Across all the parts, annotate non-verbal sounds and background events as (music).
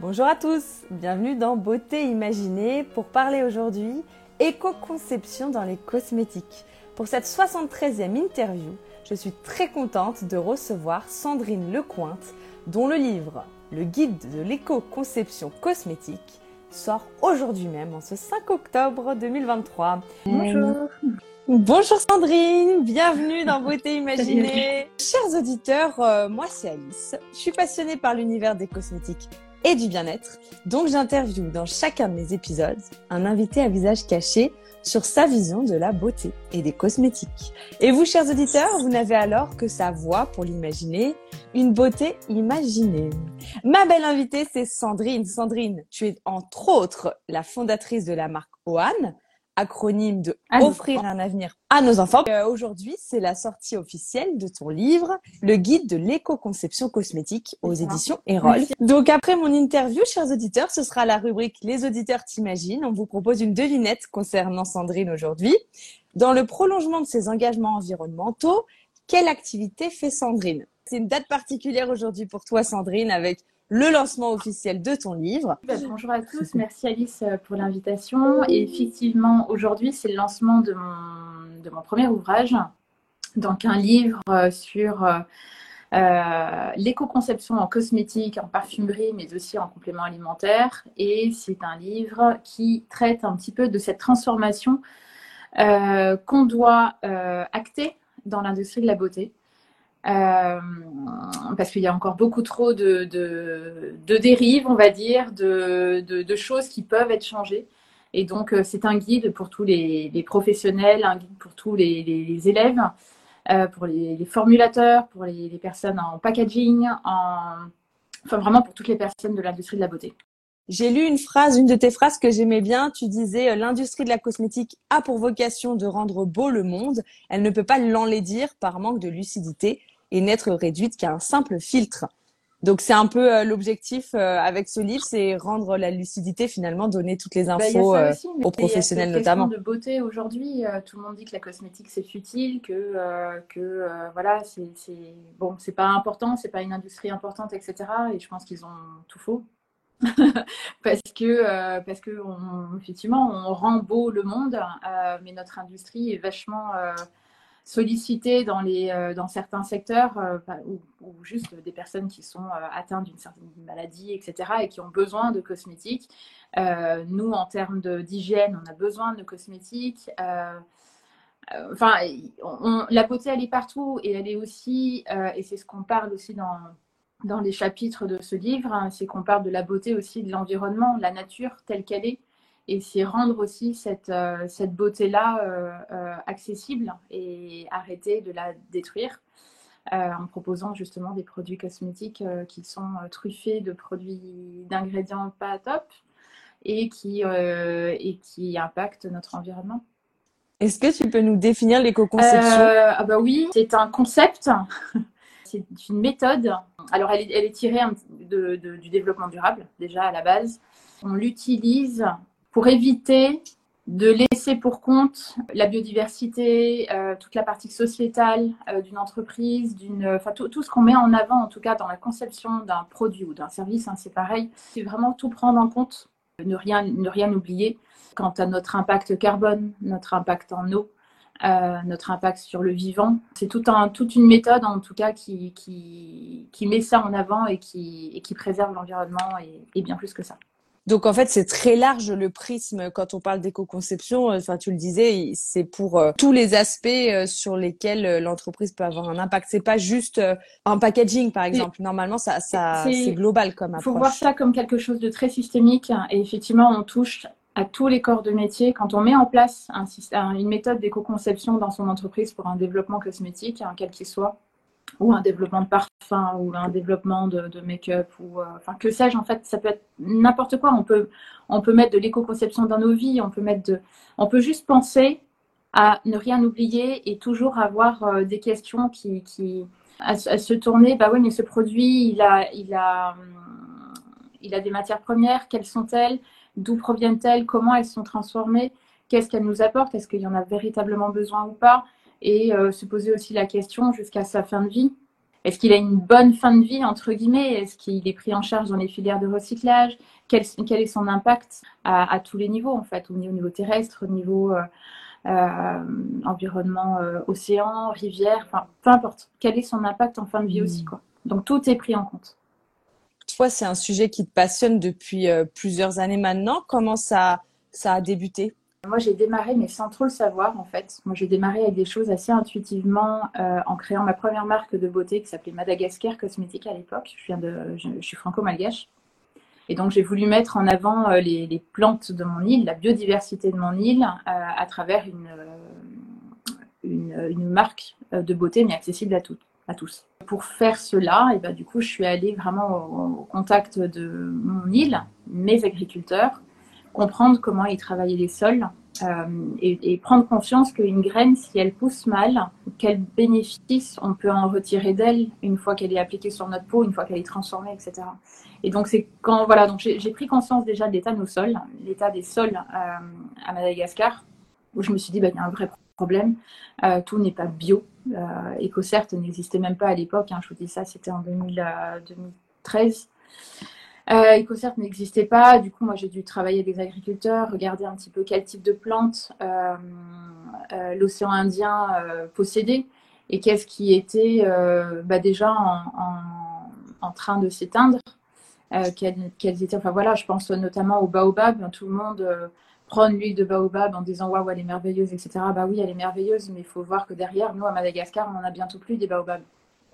Bonjour à tous, bienvenue dans Beauté Imaginée pour parler aujourd'hui éco-conception dans les cosmétiques. Pour cette 73e interview, je suis très contente de recevoir Sandrine Lecointe, dont le livre Le guide de l'éco-conception cosmétique sort aujourd'hui même, en ce 5 octobre 2023. Bonjour. Bonjour Sandrine, bienvenue dans (laughs) Beauté Imaginée. Chers auditeurs, euh, moi c'est Alice. Je suis passionnée par l'univers des cosmétiques et du bien-être. Donc j'interviewe dans chacun de mes épisodes un invité à visage caché sur sa vision de la beauté et des cosmétiques. Et vous, chers auditeurs, vous n'avez alors que sa voix pour l'imaginer, une beauté imaginée. Ma belle invitée, c'est Sandrine. Sandrine, tu es entre autres la fondatrice de la marque Oan, acronyme de offrir un avenir à nos enfants. Euh, Aujourd'hui, c'est la sortie officielle de ton livre, le guide de l'éco-conception cosmétique aux éditions Erol. Donc après mon interview, chers auditeurs, ce sera la rubrique Les auditeurs t'imaginent. On vous propose une devinette concernant Sandrine aujourd'hui. Dans le prolongement de ses engagements environnementaux, quelle activité fait Sandrine? C'est une date particulière aujourd'hui pour toi, Sandrine, avec le lancement officiel de ton livre. Bah, bonjour à tous, merci Alice euh, pour l'invitation. Et effectivement, aujourd'hui, c'est le lancement de mon, premier ouvrage, donc un livre euh, sur euh, l'éco-conception en cosmétique, en parfumerie, mais aussi en complément alimentaire. Et c'est un livre qui traite un petit peu de cette transformation qu'on doit acter dans l'industrie de la beauté. Euh, parce qu'il y a encore beaucoup trop de, dérives, on va dire, de, choses qui peuvent être changées. Et donc, euh, c'est un guide pour tous les, professionnels, un guide pour tous les, élèves, euh, pour les, formulateurs, pour les, personnes en packaging, en... enfin vraiment pour toutes les personnes de l'industrie de la beauté. J'ai lu une phrase, une de tes phrases que j'aimais bien. Tu disais l'industrie de la cosmétique a pour vocation de rendre beau le monde. Elle ne peut pas l'enlaidir par manque de lucidité et n'être réduite qu'à un simple filtre. Donc c'est un peu euh, l'objectif euh, avec ce livre, c'est rendre la lucidité finalement, donner toutes les bah, infos euh, aux professionnels notamment. de beauté aujourd'hui, tout le monde dit que la cosmétique c'est futile, que que voilà c'est bon c'est pas important, c'est pas une industrie importante, etc. Et je pense qu'ils ont tout faux. (laughs) parce que parce que on, effectivement on rend beau le monde, mais notre industrie est vachement sollicité dans, les, euh, dans certains secteurs euh, ou, juste des personnes qui sont euh, atteintes d'une certaine maladie, etc., et qui ont besoin de cosmétiques. nous, en termes d'hygiène, on a besoin de cosmétiques. enfin, la beauté, elle est partout et elle est aussi, et c'est ce qu'on parle aussi dans, dans les chapitres de ce livre, hein, c'est qu'on parle de la beauté aussi de l'environnement, la nature telle qu'elle est et c'est rendre aussi cette, euh, cette beauté-là euh, euh, accessible et arrêter de la détruire en proposant justement des produits cosmétiques qui sont truffés de produits d'ingrédients pas top et qui, et qui impactent notre environnement. Est-ce que tu peux nous définir l'éco-conception? Ah bah Oui, c'est un concept, (laughs) c'est une méthode. Alors elle est, elle est tirée de, du développement durable déjà à la base. On l'utilise pour éviter de laisser pour compte la biodiversité, euh, toute la partie sociétale euh, d'une entreprise, enfin tout, ce qu'on met en avant en tout cas dans la conception d'un produit ou d'un service, hein, c'est pareil. C'est vraiment tout prendre en compte, ne rien, ne rien oublier quant à notre impact carbone, notre impact en eau, euh, notre impact sur le vivant. C'est toute une méthode en tout cas qui, met ça en avant et qui, préserve l'environnement et bien plus que ça. Donc en fait, c'est très large le prisme quand on parle d'éco-conception. Enfin, tu le disais, c'est pour euh, tous les aspects euh, sur lesquels euh, l'entreprise peut avoir un impact. C'est pas juste un packaging, par exemple. Normalement, ça, ça c'est global comme approche. Il faut voir ça comme quelque chose de très systémique. Et effectivement, on touche à tous les corps de métier. Quand on met en place un, une méthode d'éco-conception dans son entreprise pour un développement cosmétique, hein, quel qu'il soit, ou un développement de parfum ou un développement de, make-up ou euh, enfin que sais-je en fait ça peut être n'importe quoi. On peut on peut mettre de l'éco-conception dans nos vies on peut mettre de on peut juste penser à ne rien oublier et toujours avoir euh, des questions qui, qui à, se tourner. Bah oui mais ce produit il a il a hum, il a des matières premières. Quelles sont-elles? D'où proviennent-elles? Comment elles sont transformées? Qu'est-ce qu'elles nous apportent? Est-ce qu'il y en a véritablement besoin ou pas? Et euh, se poser aussi la question jusqu'à sa fin de vie. est-ce qu'il a une bonne fin de vie, entre guillemets? Est-ce qu'il est pris en charge dans les filières de recyclage? Quel, est son impact à, tous les niveaux, en fait, au niveau terrestre, au niveau euh, euh, environnement, océan, rivière, enfin, peu importe. Quel est son impact en fin de vie aussi, quoi? Donc, tout est pris en compte. Toi, c'est un sujet qui te passionne depuis plusieurs années maintenant. Comment ça, ça a débuté? Moi, j'ai démarré, mais sans trop le savoir, en fait. Moi, j'ai démarré avec des choses assez intuitivement euh, en créant ma première marque de beauté qui s'appelait Madagascar Cosmétique à l'époque. Je, je, suis franco-malgache. Et donc, j'ai voulu mettre en avant euh, les, plantes de mon île, la biodiversité de mon île, euh, à travers une, marque de beauté, mais accessible à, à tous. Pour faire cela, et ben, du coup, je suis allée vraiment au contact de mon île, mes agriculteurs, comprendre comment ils travaillaient les sols euh, et, prendre conscience qu'une graine, si elle pousse mal, quel bénéfice on peut en retirer d'elle une fois qu'elle est appliquée sur notre peau, une fois qu'elle est transformée, etc. Et donc c'est quand voilà, donc j'ai pris conscience déjà de l'état de nos sols, l'état des sols euh, à Madagascar, où je me suis dit bah il y a un vrai problème, euh, tout n'est pas bio. EcoCert n'existait même pas à l'époque. Hein, je vous dis ça, c'était en 2013. Euh, EcoCert n'existait pas. Du coup, moi, j'ai dû travailler avec des agriculteurs, regarder un petit peu quel type de plantes euh, euh, l'océan Indien euh, possédait et qu'est-ce qui était bah, déjà en, train de s'éteindre. Quelles, étaient, enfin voilà, je pense notamment au baobab. Tout le monde prend l'huile de baobab en disant waouh, elle est merveilleuse, etc. Bah oui, elle est merveilleuse, mais il faut voir que derrière, nous, à Madagascar, on en a bientôt plus des baobabs.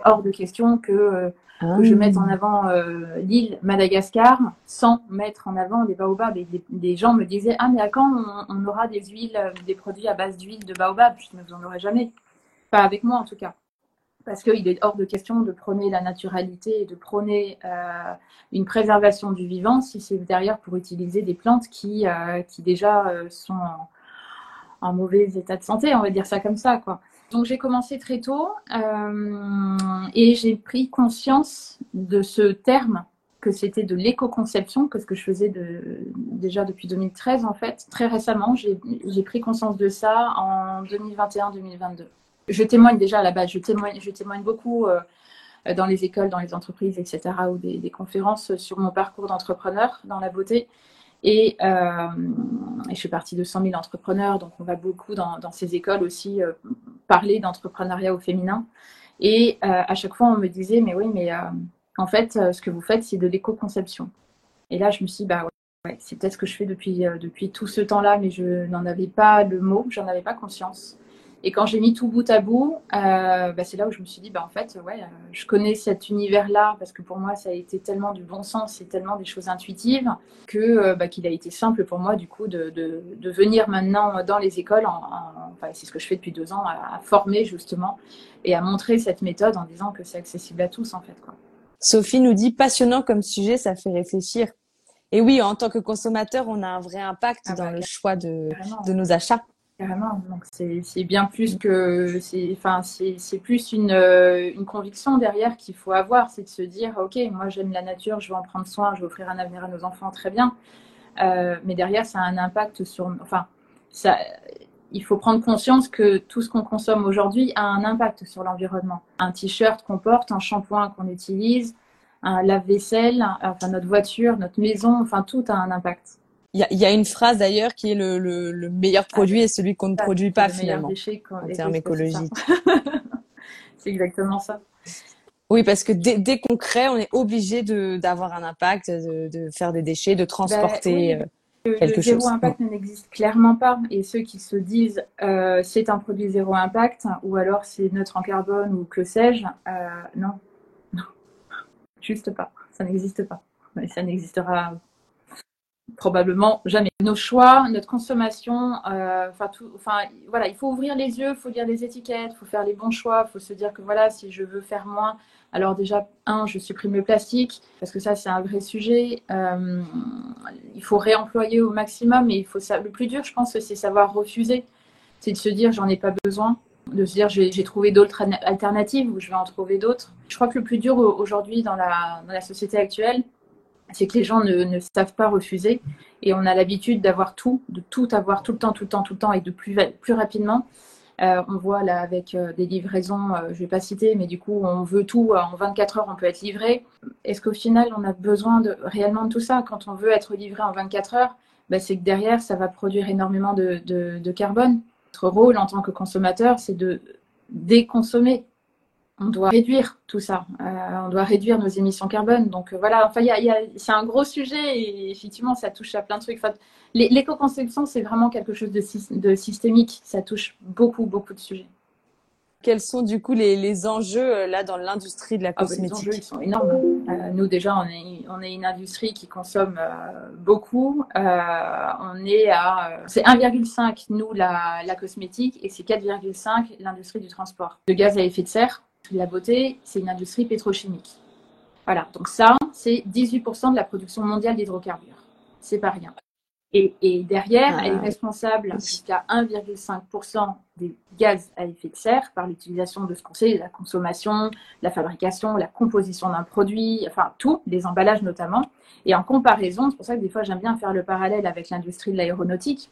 Hors de question que que je mette en ah. avant euh, l'île Madagascar sans mettre en avant les baobabs. Et des, gens me disaient Ah, mais à quand on, aura des huiles, euh, des produits à base d'huile de baobab? Je Mais vous n'en aurez jamais. Pas avec moi en tout cas. Parce qu'il est hors de question de prôner la naturalité et de prôner euh, une préservation du vivant si c'est derrière pour utiliser des plantes qui, qui déjà sont en, en, mauvais état de santé, on va dire ça comme ça. quoi. Donc j'ai commencé très tôt euh, et j'ai pris conscience de ce terme que c'était de l'éco-conception, que ce que je faisais déjà depuis 2013 en fait. Très récemment, j'ai pris conscience de ça en 2021-2022. Je témoigne déjà à la base, je témoigne, je témoigne beaucoup euh, dans les écoles, dans les entreprises, etc., ou des, conférences sur mon parcours d'entrepreneur dans la beauté. Et, euh, je suis partie de 100 000 entrepreneurs, donc on va beaucoup dans, ces écoles aussi parler d'entrepreneuriat au féminin. Et euh, à chaque fois, on me disait, mais oui, mais euh, en fait, euh, ce que vous faites, c'est de l'éco-conception. Et là, je me suis dit, bah c'est peut-être ce que je fais depuis, depuis tout ce temps-là, mais je n'en avais pas le mot, j'en avais pas conscience. Et quand j'ai mis tout bout à bout, euh, bah, c'est là où je me suis dit, bah, en fait, ouais, euh, je connais cet univers-là parce que pour moi, ça a été tellement du bon sens et tellement des choses intuitives que euh, bah, qu'il a été simple pour moi, du coup, de, de, venir maintenant dans les écoles, en, enfin, c'est ce que je fais depuis deux ans, à, former justement et à montrer cette méthode en disant que c'est accessible à tous, en fait. Quoi. Sophie nous dit, passionnant comme sujet, ça fait réfléchir. Et oui, en tant que consommateur, on a un vrai impact ah dans bah, le choix de, de nos achats. Carrément. Donc c'est bien plus que c'est enfin c'est plus une, euh, une, conviction derrière qu'il faut avoir, c'est de se dire ok moi j'aime la nature, je veux en prendre soin, je veux offrir un avenir à nos enfants, très bien. Euh, mais derrière ça a un impact sur enfin ça il faut prendre conscience que tout ce qu'on consomme aujourd'hui a un impact sur l'environnement. Un t-shirt qu'on porte, un shampoing qu'on utilise, un lave-vaisselle, enfin notre voiture, notre maison, enfin tout a un impact. Il y a, une phrase d'ailleurs qui est le, le, meilleur ah, produit est celui qu'on ne produit pas finalement en termes écologiques. (laughs) C'est exactement ça. Oui, parce que dès, dès qu'on crée, on est obligé d'avoir un impact, de, de, faire des déchets, de transporter bah, euh, quelque chose. Le zéro impact n'existe clairement pas. Et ceux qui se disent euh, c'est un produit zéro impact ou alors c'est neutre en carbone ou que sais-je, euh, non, (laughs) non, juste pas. Ça n'existe pas. Mais ça n'existera probablement jamais. Nos choix, notre consommation, euh, enfin enfin voilà, il faut ouvrir les yeux, il faut lire les étiquettes, il faut faire les bons choix, il faut se dire que voilà, si je veux faire moins, alors déjà un, je supprime le plastique parce que ça c'est un vrai sujet. Euh, il faut réemployer au maximum, et il faut. Le plus dur, je pense, c'est savoir refuser, c'est de se dire j'en ai pas besoin de se dire j'ai trouvé d'autres alternatives ou je vais en trouver d'autres. Je crois que le plus dur aujourd'hui dans la société actuelle, c'est que les gens ne, savent pas refuser et on a l'habitude d'avoir tout, de tout avoir tout le temps, tout le temps, tout le temps et de plus, plus rapidement. Euh, on voit là avec euh, des livraisons, je ne vais pas citer, mais du coup, on veut tout en 24 heures, on peut être livré. Est-ce qu'au final, on a besoin de, réellement de tout ça? Quand on veut être livré en 24 heures, bah, c'est que derrière, ça va produire énormément de, de carbone. Notre rôle en tant que consommateur, c'est de déconsommer on doit réduire tout ça. Euh, on doit réduire nos émissions carbone. Donc euh, voilà, enfin, c'est un gros sujet et effectivement, ça touche à plein de trucs. L'éco-conception, c'est vraiment quelque chose de, de, systémique. Ça touche beaucoup, beaucoup de sujets. Quels sont du coup les, enjeux euh, là dans l'industrie de la cosmétique ah, bah, Les enjeux, ils sont énormes. nous déjà, on est, on est une industrie qui consomme beaucoup. on est à, c'est 1,5 nous la, la cosmétique et c'est 4,5 l'industrie du transport. De gaz à effet de serre, la beauté, c'est une industrie pétrochimique. Voilà, donc ça, c'est 18% de la production mondiale d'hydrocarbures. C'est pas rien. Et, derrière, elle est ah. responsable jusqu'à 1,5% des gaz à effet de serre par l'utilisation de ce qu'on sait, la consommation, la fabrication, la composition d'un produit, enfin tout, les emballages notamment. Et en comparaison, c'est pour ça que des fois j'aime bien faire le parallèle avec l'industrie de l'aéronautique,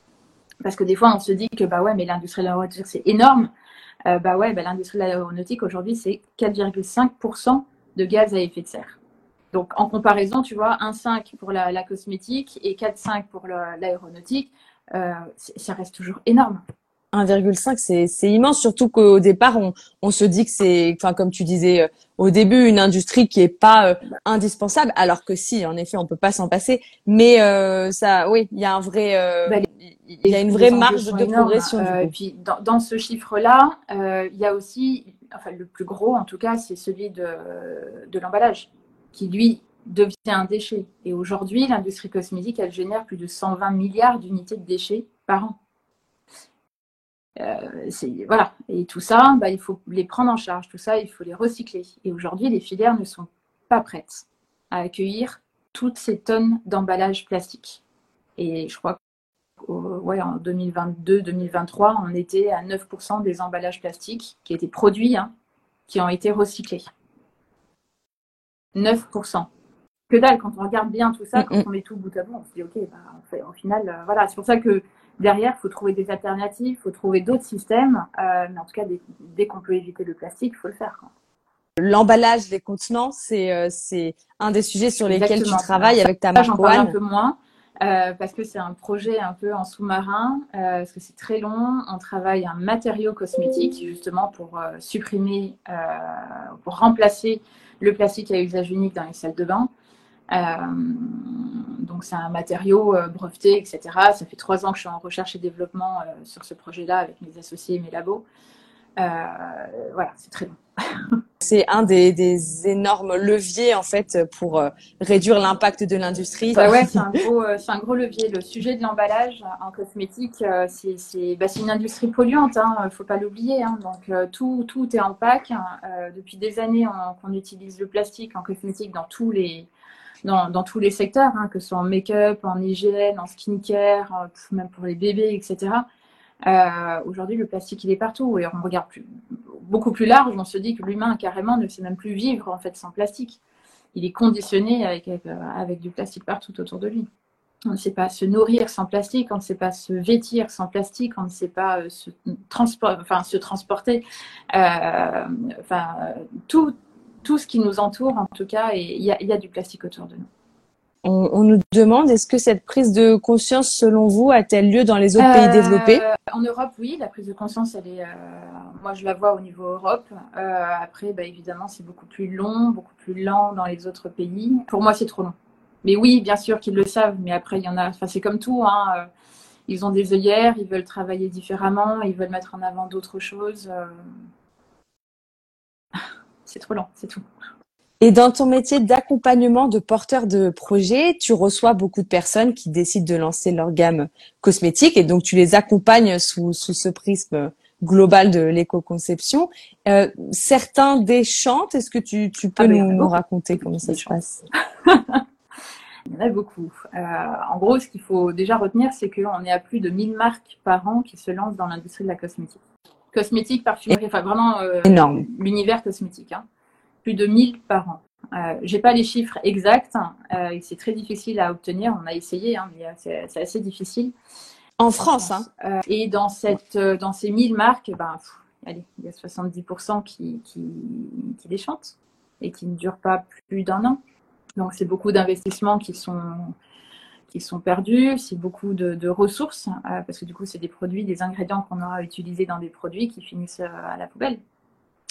parce que des fois on se dit que bah ouais, mais l'industrie de l'aéronautique c'est énorme, euh, bah ouais, bah, l'industrie de l'aéronautique aujourd'hui, c'est 4,5% de gaz à effet de serre. Donc en comparaison, tu vois, 1,5 pour la, cosmétique et 4,5 pour l'aéronautique, euh, ça reste toujours énorme. 1,5, c'est immense, surtout qu'au départ, on, on, se dit que c'est, enfin, comme tu disais euh, au début, une industrie qui est pas indispensable, alors que si, en effet, on peut pas s'en passer. Mais ça, oui, il y a un vrai, bah, il y a une vraie marge de progression. Euh, et puis dans, dans ce chiffre-là, euh, il y a aussi, enfin le plus gros en tout cas, c'est celui de, de l'emballage, qui lui devient un déchet. Et aujourd'hui, l'industrie cosmétique, elle génère plus de 120 milliards d'unités de déchets par an. Euh, voilà. Et tout ça, bah, il faut les prendre en charge. Tout ça, il faut les recycler. Et aujourd'hui, les filières ne sont pas prêtes à accueillir toutes ces tonnes d'emballage plastique. Et je crois ouais, en 2022-2023, on était à 9% des emballages plastiques qui étaient produits, hein, qui ont été recyclés. 9%. Que dalle, quand on regarde bien tout ça, quand on met tout bout à bout, on se dit, OK, bah, au final, euh, voilà. C'est pour ça que derrière, il faut trouver des alternatives, il faut trouver d'autres systèmes. Euh, mais en tout cas, dès, qu'on peut éviter le plastique, il faut le faire. L'emballage des contenants, c'est euh, un des sujets sur lesquels tu travailles avec ta marque J'en un peu moins. Euh, parce que c'est un projet un peu en sous-marin, euh, parce que c'est très long. On travaille un matériau cosmétique justement pour euh, supprimer, pour remplacer le plastique à usage unique dans les salles de bain. Donc c'est un matériau breveté, etc. Ça fait trois ans que je suis en recherche et développement sur ce projet-là avec mes associés et mes labos. voilà, c'est très long. (laughs) c'est un des, énormes leviers en fait pour euh, réduire l'impact de l'industrie. Bah ouais, c'est un, gros, euh, un gros levier. Le sujet de l'emballage en cosmétique, euh, bah, c'est une industrie polluante, il hein, ne faut pas l'oublier. Hein. donc tout, tout est en pack. depuis des années, qu'on utilise le plastique en cosmétique dans tous les, dans, tous les secteurs, hein, que ce soit en make-up, en hygiène, en skincare, même pour les bébés, etc. Aujourd'hui, le plastique, il est partout et on regarde beaucoup plus large, on se dit que l'humain carrément ne sait même plus vivre en fait sans plastique. Il est conditionné avec, avec, du plastique partout autour de lui. On ne sait pas se nourrir sans plastique, on ne sait pas se vêtir sans plastique, on ne sait pas euh, se, enfin, se transporter. Euh, enfin, tout, tout ce qui nous entoure, en tout cas, il y, y a du plastique autour de nous on, nous demande est-ce que cette prise de conscience, selon vous, a-t-elle lieu dans les autres pays développés? euh, En Europe, oui, la prise de conscience, elle est, euh, moi je la vois au niveau Europe. Euh, après, bah, évidemment, c'est beaucoup plus long, beaucoup plus lent dans les autres pays. Pour moi, c'est trop long. Mais oui, bien sûr qu'ils le savent, mais après, il y en a, enfin, c'est comme tout, hein, ils ont des œillères, ils veulent travailler différemment, ils veulent mettre en avant d'autres choses. C'est trop lent, c'est tout. Et dans ton métier d'accompagnement de porteur de projet, tu reçois beaucoup de personnes qui décident de lancer leur gamme cosmétique et donc tu les accompagnes sous, sous ce prisme global de l'éco-conception. Euh, certains des chantent, est-ce que tu, tu peux ah, nous, raconter comment ça se passe? (laughs) Il y en a beaucoup. Euh, en gros, ce qu'il faut déjà retenir, c'est qu'on est à plus de 1000 marques par an qui se lancent dans l'industrie de la cosmétique. Cosmétique, parfumerie, enfin vraiment euh, l'univers cosmétique. Hein plus de 1000 par an. Euh, j'ai pas les chiffres exacts, euh, c'est très difficile à obtenir. On a essayé, hein, mais c'est assez difficile. En France, hein. et dans, cette, dans ces 1000 marques, ben, allez, il y a 70% qui, qui, qui déchantent et qui ne durent pas plus d'un an. Donc, c'est beaucoup d'investissements qui sont, qui sont perdus, c'est beaucoup de, ressources, euh, parce que du coup, c'est des produits, des ingrédients qu'on aura utilisés dans des produits qui finissent euh, à la poubelle.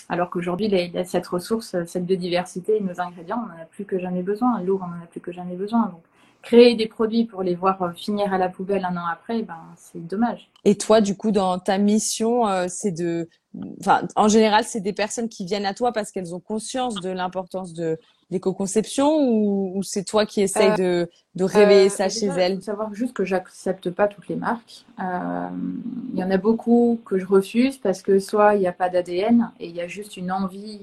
Alors qu'aujourd'hui, cette ressource, cette biodiversité, nos ingrédients, on n'en a plus que jamais besoin. L'eau, on n'en a plus que jamais besoin. Donc, créer des produits pour les voir euh, finir à la poubelle un an après, ben, c'est dommage. Et toi, du coup, dans ta mission, c'est de, en général, c'est des personnes qui viennent à toi parce qu'elles ont conscience de l'importance de l'éco-conception ou, c'est toi qui essayes euh, de, de, réveiller euh, ça chez elles Il faut savoir juste que j'accepte pas toutes les marques. Euh, il y en a beaucoup que je refuse parce que soit il n'y a pas d'ADN et il y a juste une envie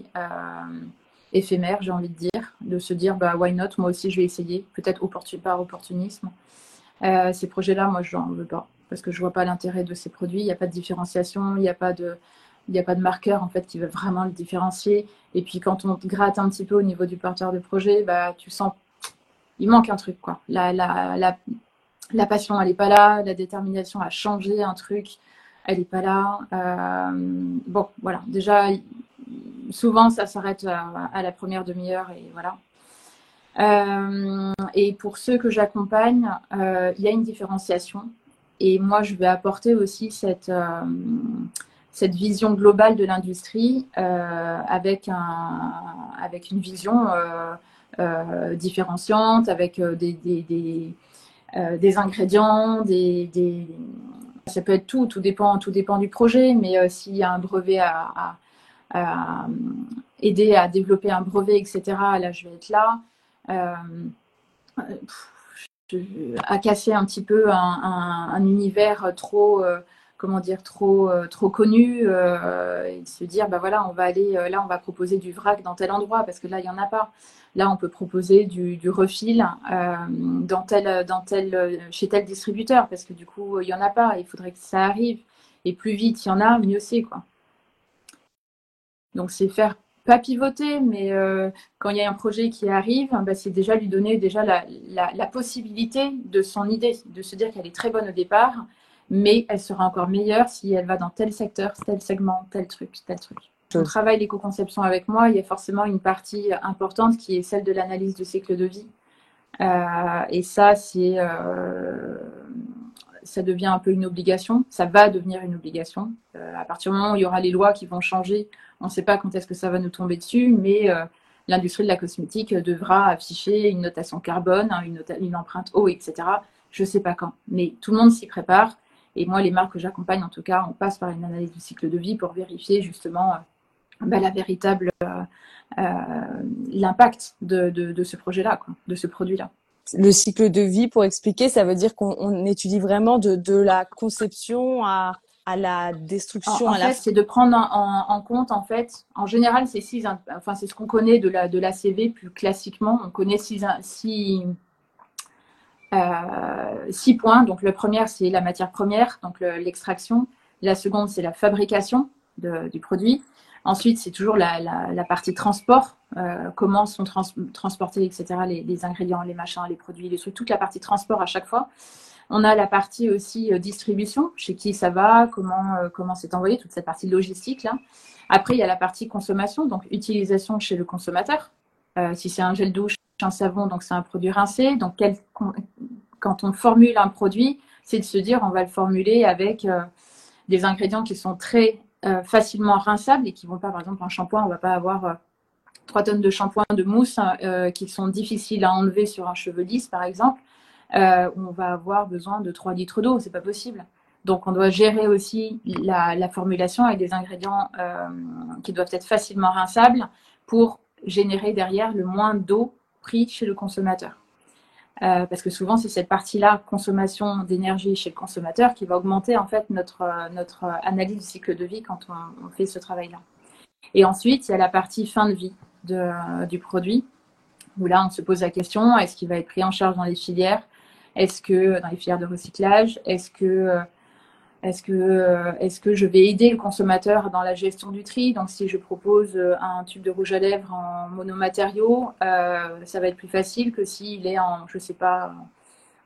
éphémère, j'ai envie de dire, de se dire bah why not, moi aussi je vais essayer, peut-être par opportunisme. ces projets-là, moi je n'en veux pas parce que je vois pas l'intérêt de ces produits. Il n'y a pas de différenciation, il n'y a pas de il n'y a pas de marqueur en fait qui va vraiment le différencier. Et puis quand on gratte un petit peu au niveau du porteur de projet, bah, tu sens il manque un truc. Quoi. La, la, la, la passion, elle n'est pas là. La détermination à changer un truc, elle n'est pas là. Euh, bon, voilà. Déjà, souvent, ça s'arrête à, la première demi-heure et voilà. Euh, et pour ceux que j'accompagne, euh, il y a une différenciation. Et moi, je vais apporter aussi cette cette vision globale de l'industrie euh, avec, un, avec une vision euh, euh, différenciante, avec des, ingrédients, des, ça peut être tout, tout dépend, du projet, mais s'il y a un brevet à, aider à développer un brevet, etc., là, je vais être là. à casser un petit peu un univers trop comment dire trop euh, trop connu euh, et se dire bah voilà on va aller euh, là on va proposer du vrac dans tel endroit parce que là il y en a pas. Là on peut proposer du, refil dans tel dans tel chez tel distributeur parce que du coup il y en a pas il faudrait que ça arrive. Et plus vite il y en a mieux c'est quoi. Donc c'est faire pas pivoter, mais quand il y a un projet qui arrive, bah, c'est déjà lui donner déjà la, la, possibilité de son idée, de se dire qu'elle est très bonne au départ, mais elle sera encore meilleure si elle va dans tel secteur, tel segment, tel truc, tel truc. On travaille l'éco-conception avec moi, il y a forcément une partie importante qui est celle de l'analyse du cycle de vie. Euh, et ça, c'est, euh, ça devient un peu une obligation. Ça va devenir une obligation. Euh, à partir du moment où il y aura les lois qui vont changer, on ne sait pas quand est-ce que ça va nous tomber dessus, mais l'industrie de la cosmétique devra afficher une notation carbone, hein, une, une empreinte eau, etc. Je ne sais pas quand, mais tout le monde s'y prépare. Et moi, les marques que j'accompagne, en tout cas, on passe par une analyse du cycle de vie pour vérifier justement euh, bah, la véritable euh, euh, l'impact de, ce projet-là, de ce produit-là. Le cycle de vie, pour expliquer, ça veut dire qu'on étudie vraiment de, la conception à, la destruction. En, fait, c'est de prendre en, compte, en fait, en général, c'est six, enfin, c'est ce qu'on connaît de la, de la CV plus classiquement. On connaît six, six euh, six points. Donc, le premier, c'est la matière première, donc l'extraction. la seconde, c'est la fabrication du produit. Ensuite, c'est toujours la, partie transport, euh, comment sont transportés, etc., les, ingrédients, les machins, les produits, les trucs, toute la partie transport à chaque fois. On a la partie aussi euh, distribution, chez qui ça va, comment comment c'est envoyé, toute cette partie logistique là. Après, il y a la partie consommation, donc utilisation chez le consommateur. si c'est un gel douche, un savon, donc c'est un produit rincé. Donc, quand on formule un produit, c'est de se dire on va le formuler avec euh, des ingrédients qui sont très euh, facilement rinçables et qui vont pas, par exemple, en shampoing, on va pas avoir 3 euh, tonnes de shampoing de mousse hein, qui sont difficiles à enlever sur un cheveu lisse, par exemple. on va avoir besoin de 3 litres d'eau, c'est pas possible. Donc, on doit gérer aussi la, la formulation avec des ingrédients qui doivent être facilement rinçables pour générer derrière le moins d'eau prix chez le consommateur. Euh, parce que souvent, c'est cette partie-là, consommation d'énergie chez le consommateur, qui va augmenter en fait notre, euh, notre analyse du cycle de vie quand on, fait ce travail-là. Et ensuite, il y a la partie fin de vie du produit, où là, on se pose la question, est-ce qu'il va être pris en charge dans les filières? Est-ce que dans les filières de recyclage? Est-ce que euh, est-ce que, euh, est que je vais aider le consommateur dans la gestion du tri? Donc, si je propose euh, un tube de rouge à lèvres en monomatériaux, euh, ça va être plus facile que s'il est en, je sais pas,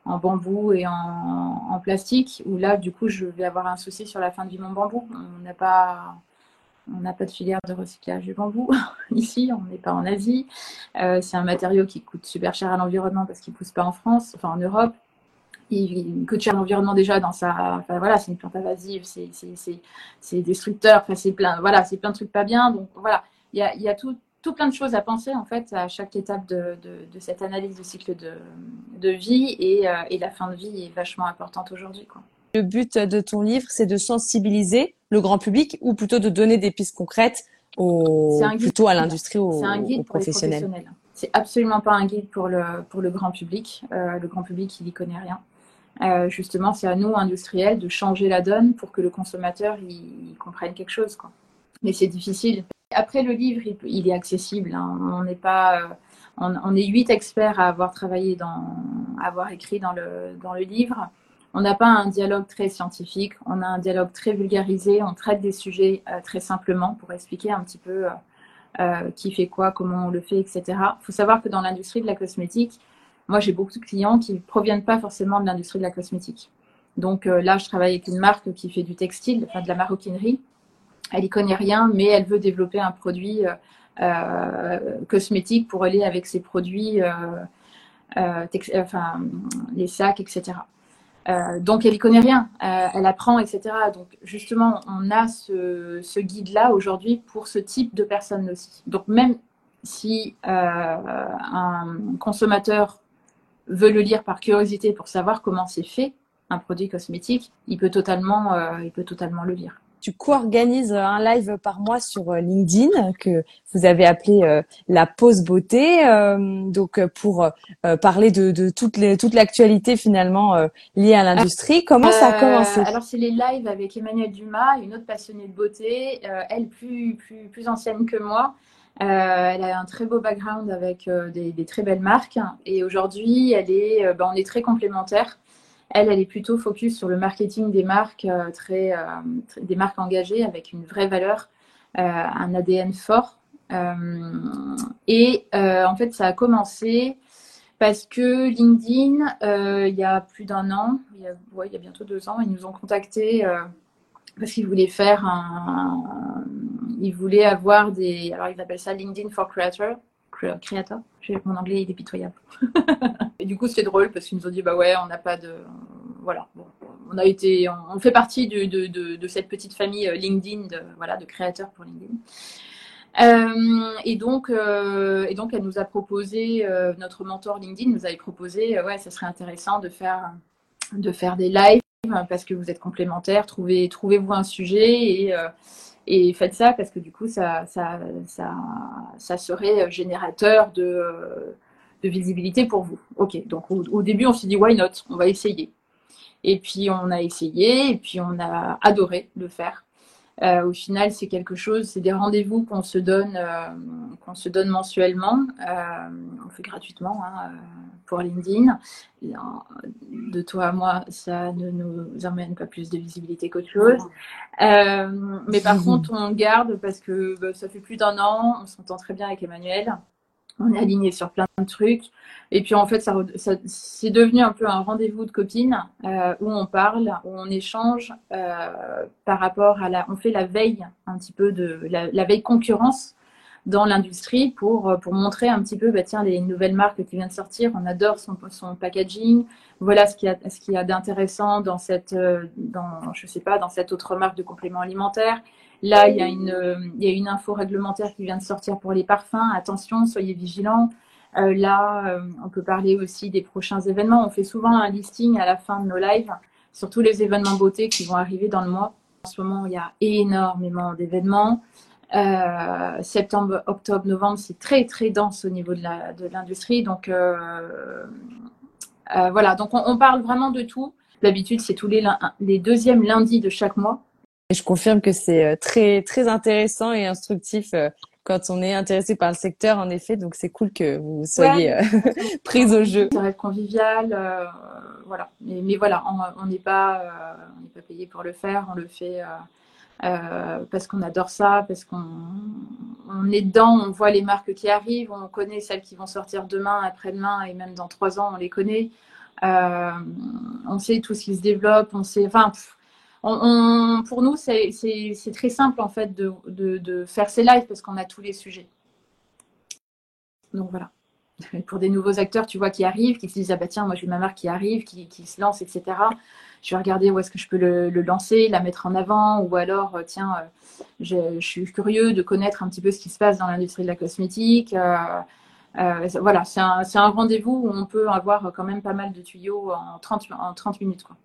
en bambou et en, plastique, où là, du coup, je vais avoir un souci sur la fin de vie mon bambou. On n'a pas, de filière de recyclage du bambou (laughs) ici, on n'est pas en Asie. C'est un matériau qui coûte super cher à l'environnement parce qu'il ne pousse pas en France, enfin en Europe. Il, coûte cher à l'environnement déjà dans sa. Enfin voilà, c'est une plante invasive, c'est destructeur, enfin c'est plein, voilà, c'est plein de trucs pas bien. Donc voilà, il y a, y a tout, tout plein de choses à penser en fait à chaque étape de, de, cette analyse de cycle de, de vie et, euh, et, la fin de vie est vachement importante aujourd'hui. Le but de ton livre, c'est de sensibiliser le grand public ou plutôt de donner des pistes concrètes au, plutôt à l'industrie ou C'est un guide pour professionnels. C'est absolument pas un guide pour le, pour le grand public. Euh, le grand public, il n'y connaît rien. Euh, justement, c'est à nous, industriels, de changer la donne pour que le consommateur il, comprenne quelque chose. Quoi. Mais c'est difficile. Après, le livre, il, est accessible. Hein. On n'est pas, euh, on, est huit experts à avoir travaillé dans, à avoir écrit dans le, dans le livre. On n'a pas un dialogue très scientifique, on a un dialogue très vulgarisé, on traite des sujets euh, très simplement pour expliquer un petit peu qui fait quoi, comment on le fait, etc. Il faut savoir que dans l'industrie de la cosmétique, moi j'ai beaucoup de clients qui ne proviennent pas forcément de l'industrie de la cosmétique. Donc là, je travaille avec une marque qui fait du textile, enfin de la maroquinerie elle n'y connaît rien, mais elle veut développer un produit euh, euh, cosmétique pour aller avec ses produits, euh, enfin, les sacs, etc. donc elle n'y connaît rien, elle apprend, etc. Donc justement, on a ce, guide-là aujourd'hui pour ce type de personnes aussi. Donc même si un consommateur veut le lire par curiosité pour savoir comment c'est fait un produit cosmétique, il peut totalement, il peut totalement le lire tu co-organises un live par mois sur euh, LinkedIn que vous avez appelé euh, la pause beauté, euh, donc pour parler de, de toute, les, toute l'actualité finalement liée à l'industrie. Comment ça a commencé? Alors c'est les lives avec Emmanuel Dumas, une autre passionnée de beauté, elle plus, plus, plus ancienne que moi. Elle a un très beau background avec des, des, très belles marques et aujourd'hui, est, ben, on est très complémentaires. Elle, elle est plutôt focus sur le marketing des marques, euh, très, euh, des marques engagées avec une vraie valeur, euh, un ADN fort. et en fait, ça a commencé parce que LinkedIn, il y a plus d'un an, il y a, bientôt deux ans, ils nous ont contactés parce qu'ils voulaient faire un, ils voulaient avoir des, alors ils appellent ça LinkedIn for Creator, Creator. Mon anglais il est pitoyable. (laughs) et du coup c'était drôle parce qu'ils nous ont dit bah ouais on n'a pas de, voilà, on a été, on fait partie de, cette petite famille euh, LinkedIn, de, voilà, de créateurs pour LinkedIn. Euh, et donc, euh, et donc elle nous a proposé, notre mentor LinkedIn nous avait proposé, ouais, ça serait intéressant de faire, de faire des lives parce que vous êtes complémentaires, trouvez, trouvez-vous un sujet et et faites ça parce que du coup, ça, ça, ça, serait générateur de, de, visibilité pour vous. Ok, donc au, début, on s'est dit, why not? On va essayer. Et puis, on a essayé et puis on a adoré le faire. Euh, au final, c'est quelque chose, c'est des rendez-vous qu'on se donne, euh, qu'on se donne mensuellement. Euh, on fait gratuitement hein, pour LinkedIn. De toi à moi, ça ne nous amène pas plus de visibilité qu'autre chose. mais par contre, on garde parce que bah, ça fait plus d'un an, on s'entend très bien avec Emmanuel on est aligné sur plein de trucs. Et puis en fait, ça, c'est devenu un peu un rendez-vous de copines euh, où on parle, où on échange euh, par rapport à la. On fait la veille un petit peu de la, veille concurrence dans l'industrie pour, pour montrer un petit peu, bah, tiens, les nouvelles marques qui viennent de sortir, on adore son, son packaging. Voilà ce qu'il y a, ce qu'il y a d'intéressant dans cette, euh, dans, je sais pas, dans cette autre marque de compléments alimentaires. Là, il y, a une, il y a une info réglementaire qui vient de sortir pour les parfums. Attention, soyez vigilants. Euh, là, euh, on peut parler aussi des prochains événements. On fait souvent un listing à la fin de nos lives sur tous les événements beauté qui vont arriver dans le mois. En ce moment, il y a énormément d'événements. Euh, septembre, octobre, novembre, c'est très très dense au niveau de l'industrie. Donc voilà, donc on, parle vraiment de tout. D'habitude, c'est tous les, les deuxièmes lundis de chaque mois. Et je confirme que c'est euh, très très intéressant et instructif euh, quand on est intéressé par le secteur, en effet. Donc c'est cool que vous soyez euh, (laughs) prise au jeu. Ça reste convivial, voilà. Mais, mais, voilà, on n'est pas on n'est pas payé pour le faire, on le fait. parce qu'on adore ça, parce qu'on on est dedans, on voit les marques qui arrivent, on connaît celles qui vont sortir demain, après-demain et même dans trois ans, on les connaît. on sait tout ce qui se développe, on sait, enfin, pour nous, c'est très simple en fait de, de faire ces lives parce qu'on a tous les sujets. Donc voilà. (laughs) pour des nouveaux acteurs, tu vois, qui arrivent, qui se disent, ah bah tiens, moi j'ai ma marque qui arrive, qui, se lance, etc. Je vais regarder où est-ce que je peux le, lancer, la mettre en avant, ou alors, euh, tiens, euh, je, suis curieux de connaître un petit peu ce qui se passe dans l'industrie de la cosmétique. Euh, voilà, c'est un, un rendez-vous où on peut avoir quand même pas mal de tuyaux en 30, en 30 minutes. Quoi.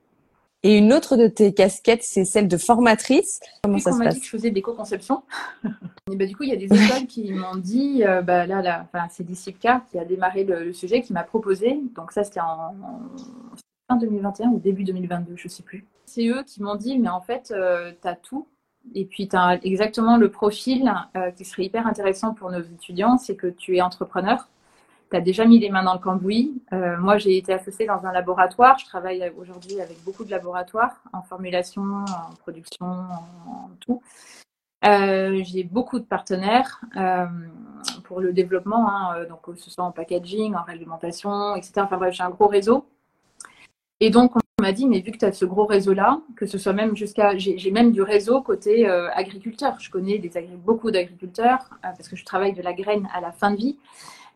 Et une autre de tes casquettes, c'est celle de formatrice. Comment ça se passe? dit que je faisais des co-conceptions. (laughs) et bah, du coup, il y a des écoles qui m'ont dit, euh, bah, là, là c'est Discipka qui a démarré le, sujet, qui m'a proposé. Donc ça, c'était en, fin 2021 ou début 2022, je ne sais plus. C'est eux qui m'ont dit, mais en fait, euh, tu as tout. Et puis, tu as exactement le profil euh, qui serait hyper intéressant pour nos étudiants, c'est que tu es entrepreneur tu as déjà mis les mains dans le cambouis. Euh, moi, j'ai été associée dans un laboratoire. Je travaille aujourd'hui avec beaucoup de laboratoires en formulation, en production, en, tout. Euh, j'ai beaucoup de partenaires euh, pour le développement, hein, donc que ce soit en packaging, en réglementation, etc. Enfin bref, j'ai un gros réseau. Et donc, on m'a dit, mais vu que tu as ce gros réseau-là, que ce soit même jusqu'à. J'ai même du réseau côté agriculteur. Je connais des beaucoup d'agriculteurs parce que je travaille de la graine à la fin de vie.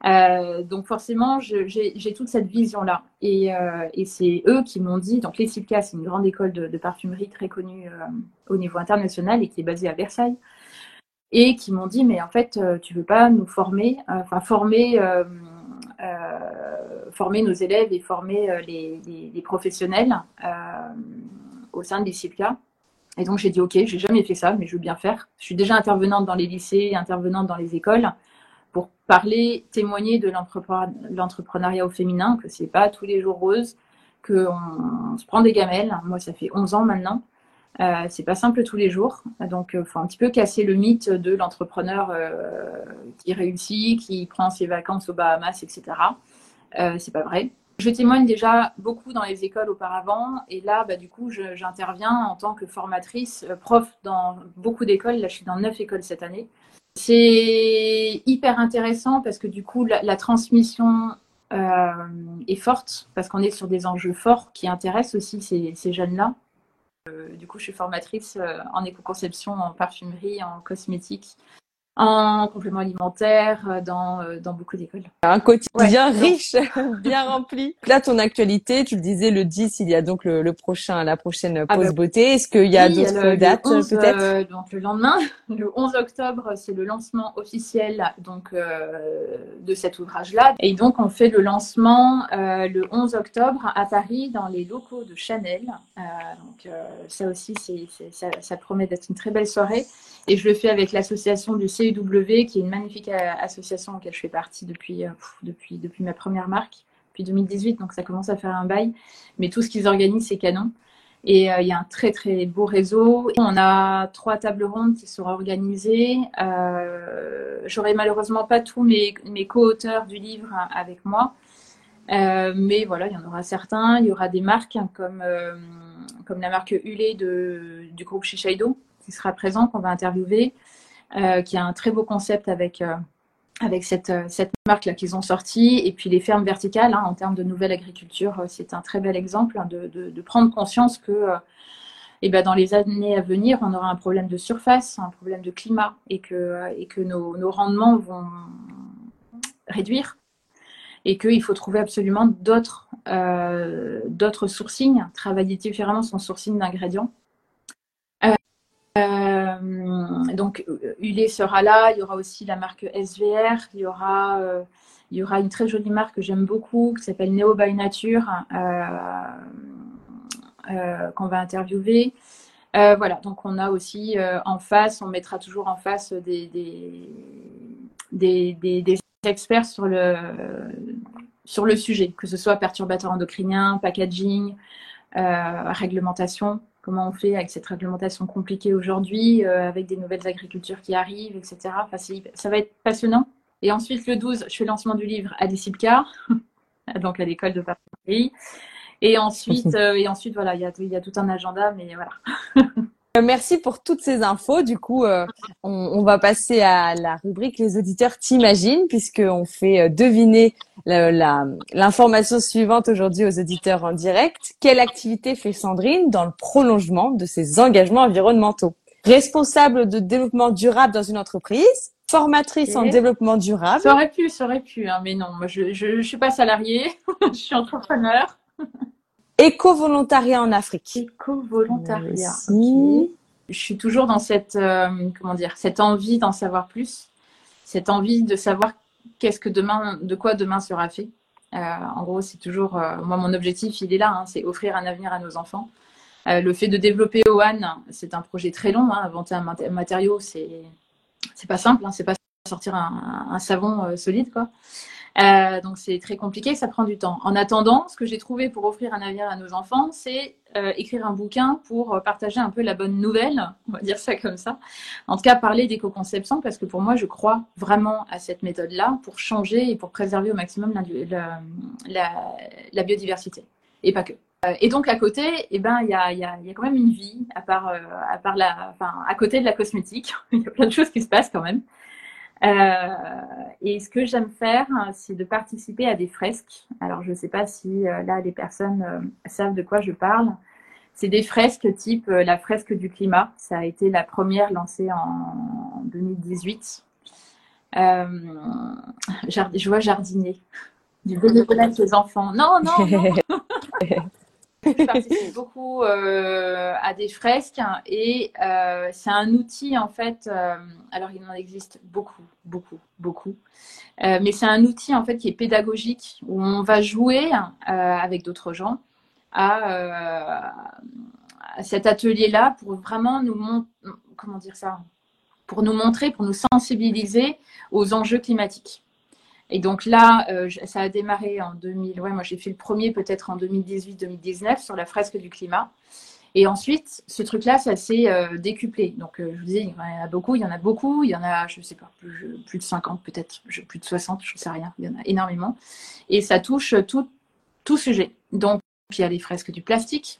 Euh, donc forcément, j'ai toute cette vision-là. Euh, et, c'est eux qui m'ont dit, donc les CIPCA, c'est une grande école de, parfumerie très connue euh, au niveau international et qui est basée à Versailles, et qui m'ont dit, mais en fait, tu veux pas nous former, enfin former, nos élèves et former les, professionnels au sein de l'ICIPCA. Et donc j'ai dit, ok, j'ai jamais fait ça, mais je veux bien faire. Je suis déjà intervenante dans les lycées, intervenante dans les écoles parler, témoigner de l'entrepreneuriat au féminin, que c'est pas tous les jours rose, qu'on se prend des gamelles. Moi, ça fait 11 ans maintenant. Euh, c'est pas simple tous les jours. Donc, il euh, faut un petit peu casser le mythe de l'entrepreneur euh, qui réussit, qui prend ses vacances aux Bahamas, etc. Euh, c'est pas vrai. Je témoigne déjà beaucoup dans les écoles auparavant, et là, bah, du coup, j'interviens en tant que formatrice, euh, prof dans beaucoup d'écoles. Là, je suis dans neuf écoles cette année. C'est hyper intéressant parce que du coup, la, transmission euh, est forte parce qu'on est sur des enjeux forts qui intéressent aussi ces, jeunes-là. Euh, du coup, je suis formatrice euh, en éco-conception, en parfumerie, en cosmétique en complément alimentaire, euh, dans, euh, dans beaucoup d'écoles. Un quotidien riche, (laughs) bien rempli. Là, ton actualité, tu le disais, le 10, il y a donc le, le prochain, la prochaine ah pause bah beauté. Est-ce qu'il y a d'autres dates peut-être euh, Donc le lendemain, (laughs) le 11 octobre, c'est le lancement officiel donc de cet ouvrage-là. Et donc on fait le lancement le 11 octobre à Paris dans les locaux de Chanel. donc ça aussi, c'est, ça, ça promet d'être une très belle soirée. Et je le fais avec l'association du CEW, qui est une magnifique euh, association laquelle je fais partie depuis, euh, depuis, depuis ma première marque, depuis 2018, donc ça commence à faire un bail. Mais tout ce qu'ils organisent, c'est canon. Et euh, il y a un très très beau réseau. On a trois tables rondes qui seront organisées. Euh, J'aurai malheureusement pas tous mes, mes co-auteurs du livre avec moi. Mais voilà, il y en aura certains. Il y aura des marques hein, comme, comme la marque Hulé de, du groupe Shiseido qui sera présent, qu'on va interviewer. Euh, qui a un très beau concept avec, euh, avec cette, euh, cette marque-là qu'ils ont sorti. Et puis les fermes verticales, hein, en termes de nouvelle agriculture, c'est un très bel exemple hein, de, de, prendre conscience que et eh ben, dans les années à venir, on aura un problème de surface, un problème de climat et que, et que nos, rendements vont réduire et qu'il faut trouver absolument d'autres euh, d'autres travailler différemment son sourcing d'ingrédients euh, donc, Hulé sera là. Il y aura aussi la marque SVR. Il y aura, euh, il y aura une très jolie marque que j'aime beaucoup qui s'appelle Neo by Nature euh, qu'on va interviewer. voilà, donc on a aussi en face, on mettra toujours en face des experts sur le, sur le sujet, que ce soit perturbateurs endocriniens, packaging, réglementation comment on fait avec cette réglementation compliquée aujourd'hui, euh, avec des nouvelles agricultures qui arrivent, etc. Enfin, ça va être passionnant. Et ensuite, le 12, je fais le lancement du livre à Discipcar, (laughs) donc à l'école de Paris. Et ensuite, (laughs) euh, et ensuite voilà, il y a, y a, tout un agenda, mais voilà. (laughs) Merci pour toutes ces infos. Du coup, euh, on, on, va passer à la rubrique Les auditeurs t'imaginent, puisqu'on fait euh, deviner l'information suivante aujourd'hui aux auditeurs en direct. Quelle activité fait Sandrine dans le prolongement de ses engagements environnementaux? Responsable de développement durable dans une entreprise, formatrice en développement durable. Ça aurait pu, ça aurait pu, hein, mais non, moi je, je, je suis pas salariée, (laughs) je suis entrepreneur. Éco-volontariat en Afrique. Éco-volontariat. Je suis toujours dans cette, euh, comment dire, cette envie d'en savoir plus, cette envie de savoir qu'est-ce que demain, de quoi demain sera fait. Euh, en gros, c'est toujours, euh, moi, mon objectif, il est là, hein, c'est offrir un avenir à nos enfants. le fait de développer OAN, c'est un projet très long. Hein, inventer un matériau, c'est, c'est pas simple. Hein, c'est pas sortir un, un savon solide, quoi. Euh, donc c'est très compliqué, ça prend du temps. En attendant, ce que j'ai trouvé pour offrir un avenir à nos enfants, c'est euh, écrire un bouquin pour partager un peu la bonne nouvelle, on va dire ça comme ça. En tout cas, parler d'éco-conception, parce que pour moi, je crois vraiment à cette méthode-là pour changer et pour préserver au maximum la, biodiversité. Et pas que. Euh, et donc à côté, eh ben il y a, y, a, y a, quand même une vie à part, euh, à part la, enfin à côté de la cosmétique. (laughs) Il y a plein de choses qui se passent quand même. Euh, et ce que j'aime faire, c'est de participer à des fresques. Alors, je ne sais pas si euh, là, les personnes euh, savent de quoi je parle. C'est des fresques type la fresque du climat. Ça a été la première lancée en 2018. je vois jardinier. Du bénévolat avec les enfants. Non, non, non. (laughs) je (laughs) participe beaucoup euh, à des fresques et euh, c'est un outil en fait. Euh, alors il en existe beaucoup, beaucoup, beaucoup, mais c'est un outil en fait qui est pédagogique où on va jouer avec d'autres gens à, à cet atelier-là pour vraiment nous comment dire ça, pour nous montrer, pour nous sensibiliser aux enjeux climatiques. Et donc là, euh, ça a démarré en 2000. Ouais, moi j'ai fait le premier peut-être en 2018-2019 sur la fresque du climat. Et ensuite, ce truc-là, ça s'est euh, décuplé. Donc, euh, je vous disais, il y en a beaucoup, il y en a beaucoup, il y en a, je ne sais pas, plus, de 50 peut-être, plus de 60, je ne sais rien, il y en a énormément. Et ça touche tout sujet. Donc, il y a les fresques du plastique,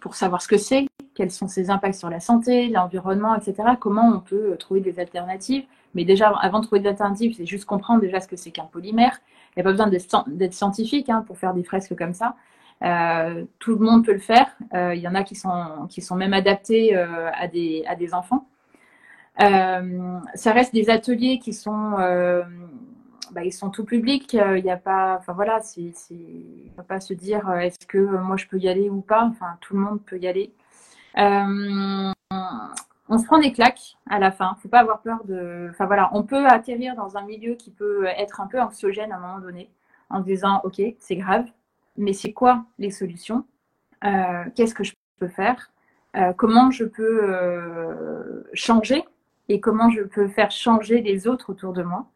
pour savoir ce que c'est, quels sont ses impacts sur la santé, l'environnement, etc. Comment on peut trouver des alternatives. Mais déjà, avant de trouver des alternatives, c'est juste comprendre déjà ce que c'est qu'un polymère. Il n'y a pas besoin d'être scientifique hein, pour faire des fresques comme ça. Euh, tout le monde peut le faire. Euh, il y en a qui sont, qui sont même adaptés euh, à, des, enfants. ça reste des ateliers qui sont, bah, tout publics. Il n'y a pas, voilà, c'est, ne pas se dire est-ce que moi je peux y aller ou pas. Enfin, tout le monde peut y aller on se prend des claques à la fin. Faut pas avoir peur de. Enfin voilà, on peut atterrir dans un milieu qui peut être un peu anxiogène à un moment donné, en disant ok, c'est grave, mais c'est quoi les solutions? Euh, Qu'est-ce que je peux faire? Euh, Comment je peux euh, changer et comment je peux faire changer les autres autour de moi?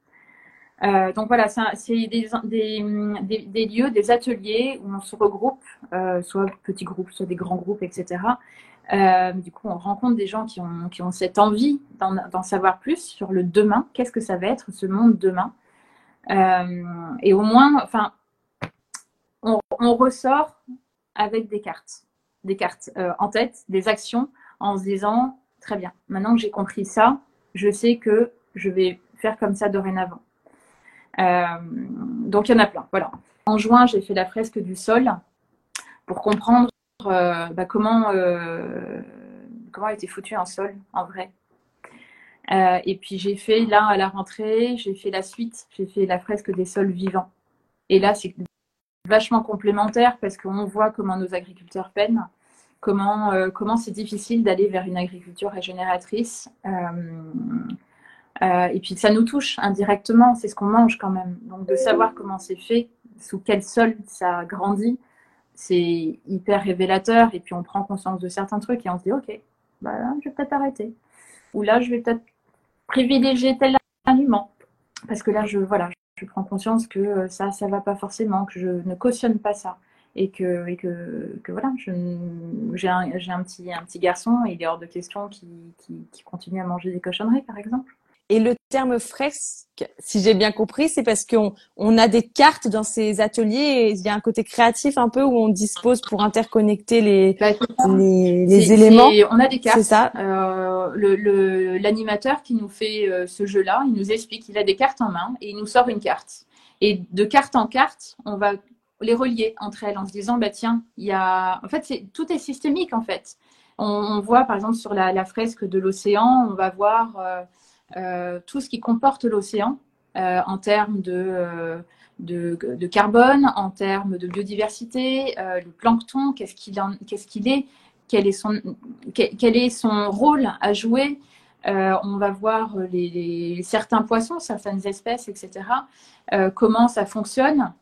Donc voilà, c'est des, des, des, lieux, des ateliers où on se regroupe, soit petits groupes, soit des grands groupes, etc. Euh, du coup, on rencontre des gens qui ont, qui ont cette envie d'en savoir plus sur le demain. Qu'est-ce que ça va être ce monde demain? Euh, Et au moins, enfin, on, ressort avec des cartes, des cartes euh, en tête, des actions, en se disant très bien. Maintenant que j'ai compris ça, je sais que je vais faire comme ça dorénavant. donc il y en a plein. Voilà. En juin, j'ai fait la fresque du sol pour comprendre euh, bah, comment, euh, comment été foutu un sol en vrai. Euh, et puis j'ai fait là à la rentrée, j'ai fait la suite, j'ai fait la fresque des sols vivants. Et là, c'est vachement complémentaire parce qu'on voit comment nos agriculteurs peinent, comment comment c'est difficile d'aller vers une agriculture régénératrice. et puis ça nous touche indirectement, c'est ce qu'on mange quand même. Donc de savoir comment c'est fait, sous quel sol ça grandit, c'est hyper révélateur et puis on prend conscience de certains trucs et on se dit ok, bah je vais peut-être arrêter. Ou là, je vais peut-être privilégier tel aliment. Parce que là, je, voilà, je prends conscience que ça, ça va pas forcément, que je ne cautionne pas ça. Et que, et que, que voilà, j'ai un, un, petit, un petit garçon et il est hors de question qui, qui, continue à manger des cochonneries, par exemple. Et le terme fresque, si j'ai bien compris, c'est parce qu'on on a des cartes dans ces ateliers. il y a un côté créatif un peu où on dispose pour interconnecter les, bah, les, les éléments. On a des cartes. C'est ça. Euh, L'animateur le, qui nous fait euh, ce jeu-là, il nous explique qu'il a des cartes en main et il nous sort une carte. Et de carte en carte, on va les relier entre elles en se disant, bah tiens, il y a... En fait, tout est systémique en fait. On, voit par exemple sur la, la fresque de l'océan, on va voir... Euh, tout ce qui comporte l'océan euh, en termes de, de, carbone, en termes de biodiversité, euh, le plancton, qu'est-ce qu'il qu'est-ce qu'il est, quel est son, quel, est son rôle à jouer. on va voir les, certains poissons, certaines espèces, etc. comment ça fonctionne.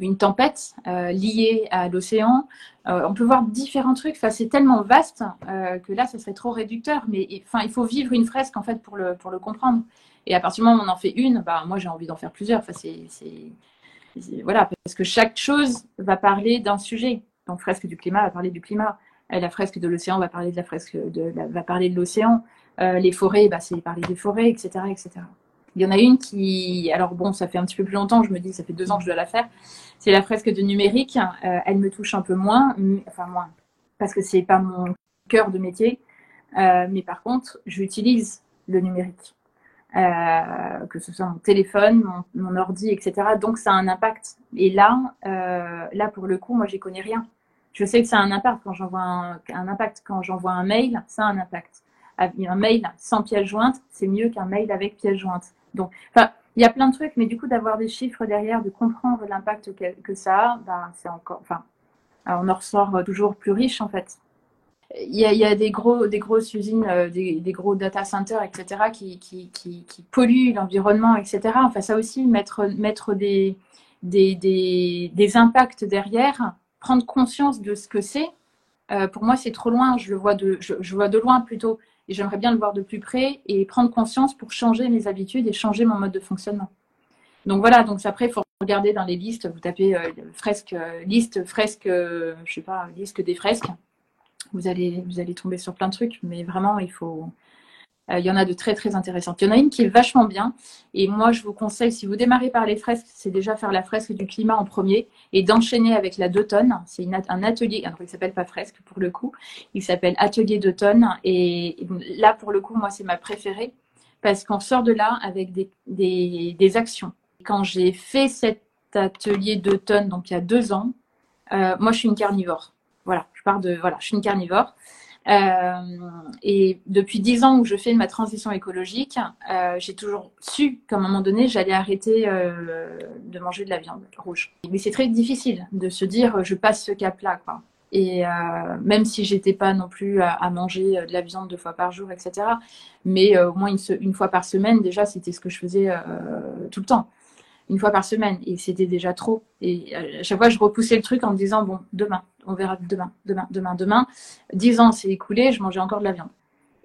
Une tempête euh, liée à l'océan. Euh, on peut voir différents trucs. Enfin, c'est tellement vaste euh, que là, ça serait trop réducteur. Mais enfin, il faut vivre une fresque en fait pour le, pour le comprendre. Et à partir du moment où on en fait une, bah, moi, j'ai envie d'en faire plusieurs. Enfin, c'est, voilà, parce que chaque chose va parler d'un sujet. Donc, fresque du climat va parler du climat. La fresque de l'océan va parler de la fresque de, va parler de l'océan. les forêts, bah, c'est parler des forêts, etc., etc. Il y en a une qui, alors bon, ça fait un petit peu plus longtemps, je me dis, ça fait deux ans que je dois la faire. C'est la fresque de numérique. Euh, elle me touche un peu moins, enfin moins, parce que c'est pas mon cœur de métier. Euh, mais par contre, j'utilise le numérique, euh, que ce soit mon téléphone, mon, ordi, etc. Donc ça a un impact. Et là, là pour le coup, moi, j'y connais rien. Je sais que ça a un impact quand j'envoie un, un impact quand j'envoie un mail, ça a un impact. Un mail sans pièce jointe, c'est mieux qu'un mail avec pièce jointe. Donc, il y a plein de trucs, mais du coup, d'avoir des chiffres derrière, de comprendre l'impact que, ça a, ben, c'est encore, enfin, on en ressort toujours plus riche en fait. Il y a, des, gros, des grosses usines, euh, des, gros data centers, etc., qui, polluent l'environnement, etc. Enfin, ça aussi, mettre, mettre des, des, impacts derrière, prendre conscience de ce que c'est, euh, pour moi, c'est trop loin. Je le vois de, je vois de loin plutôt et j'aimerais bien le voir de plus près et prendre conscience pour changer mes habitudes et changer mon mode de fonctionnement. Donc voilà, donc après, il faut regarder dans les listes, vous tapez euh, fresque, euh, liste, fresque, euh, je sais pas, liste des fresques. Vous allez, vous allez tomber sur plein de trucs, mais vraiment, il faut, il y en a de très très intéressantes. Il y en a une qui est vachement bien. Et moi, je vous conseille, si vous démarrez par les fresques, c'est déjà faire la fresque du climat en premier et d'enchaîner avec la d'automne. C'est un atelier, alors il s'appelle pas fresque pour le coup, il s'appelle atelier d'automne. Et là, pour le coup, moi, c'est ma préférée parce qu'on sort de là avec des, des, des actions. Quand j'ai fait cet atelier d'automne, donc il y a deux ans, euh, moi, je suis une carnivore. Voilà, je pars de, voilà, je suis une carnivore. Euh, et depuis dix ans où je fais ma transition écologique, euh, j'ai toujours su qu'à un moment donné, j'allais arrêter euh, de manger de la viande rouge. Mais c'est très difficile de se dire, je passe ce cap-là, quoi. Et même si j'étais pas non plus à, manger de la viande deux fois par jour, etc. Mais au moins une, fois par semaine, déjà, c'était ce que je faisais tout le temps une fois par semaine. Et c'était déjà trop. Et à chaque fois, je repoussais le truc en me disant, bon, demain, on verra demain, demain, demain, demain. Dix ans s'est écoulé, je mangeais encore de la viande.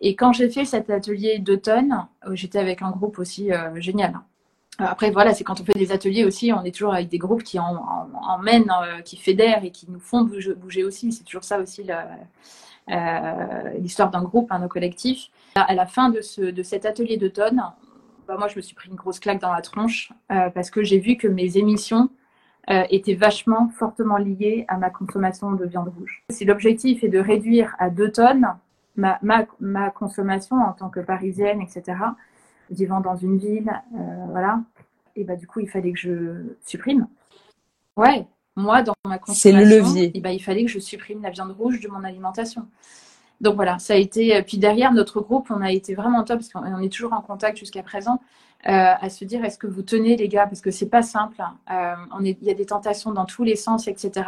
Et quand j'ai fait cet atelier d'automne, euh, j'étais avec un groupe aussi euh, génial. Après, voilà, c'est quand on fait des ateliers aussi, on est toujours avec des groupes qui emmènent, euh, qui fédèrent et qui nous font bouger, aussi. C'est toujours ça aussi l'histoire d'un groupe, un collectif. À la fin de cet atelier d'automne, bah, moi, je me suis pris une grosse claque dans la tronche euh, parce que j'ai vu que mes émissions euh, étaient vachement fortement liées à ma consommation de viande rouge. Si l'objectif est de réduire à 2 tonnes ma, ma, ma, consommation en tant que parisienne, etc., vivant dans une ville, euh, voilà, et bah, du coup, il fallait que je supprime. Ouais, moi, dans ma consommation, c'est le levier. Et bah, il fallait que je supprime la viande rouge de mon alimentation. Donc voilà, ça a été. Euh, puis derrière notre groupe, on a été vraiment top parce qu'on est toujours en contact jusqu'à présent euh, à se dire est-ce que vous tenez les gars? Parce que c'est pas simple. Hein. Euh, il y a des tentations dans tous les sens, etc.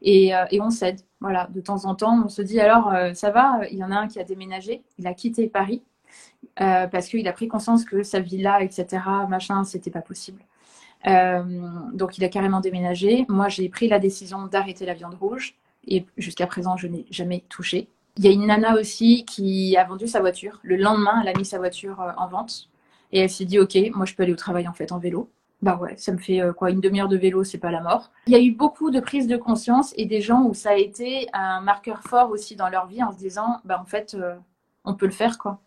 Et, et on cède. Voilà, de temps en temps, on se dit alors ça va? Il y en a un qui a déménagé, il a quitté Paris parce qu'il a pris conscience que sa villa, etc. Machin, c'était pas possible. donc il a carrément déménagé. Moi, j'ai pris la décision d'arrêter la viande rouge et jusqu'à présent, je n'ai jamais touché. Il y a une nana aussi qui a vendu sa voiture. Le lendemain, elle a mis sa voiture euh, en vente. Et elle s'est dit, OK, moi, je peux aller au travail en fait en vélo. Bah ouais, ça me fait euh, quoi Une demi-heure de vélo, c'est pas la mort. Il y a eu beaucoup de prises de conscience et des gens où ça a été un marqueur fort aussi dans leur vie en se disant, bah en fait, euh, on peut le faire quoi.